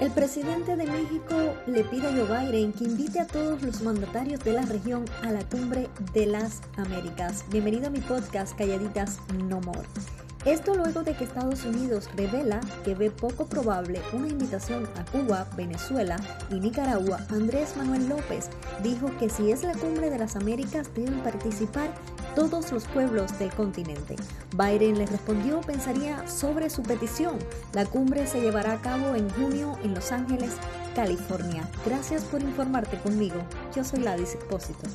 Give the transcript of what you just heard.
El presidente de México le pide a Joe Biden que invite a todos los mandatarios de la región a la cumbre de las Américas. Bienvenido a mi podcast Calladitas No More. Esto luego de que Estados Unidos revela que ve poco probable una invitación a Cuba, Venezuela y Nicaragua. Andrés Manuel López dijo que si es la cumbre de las Américas deben participar todos los pueblos del continente. Biden le respondió pensaría sobre su petición. La cumbre se llevará a cabo en junio en Los Ángeles, California. Gracias por informarte conmigo. Yo soy Ladis Expósito.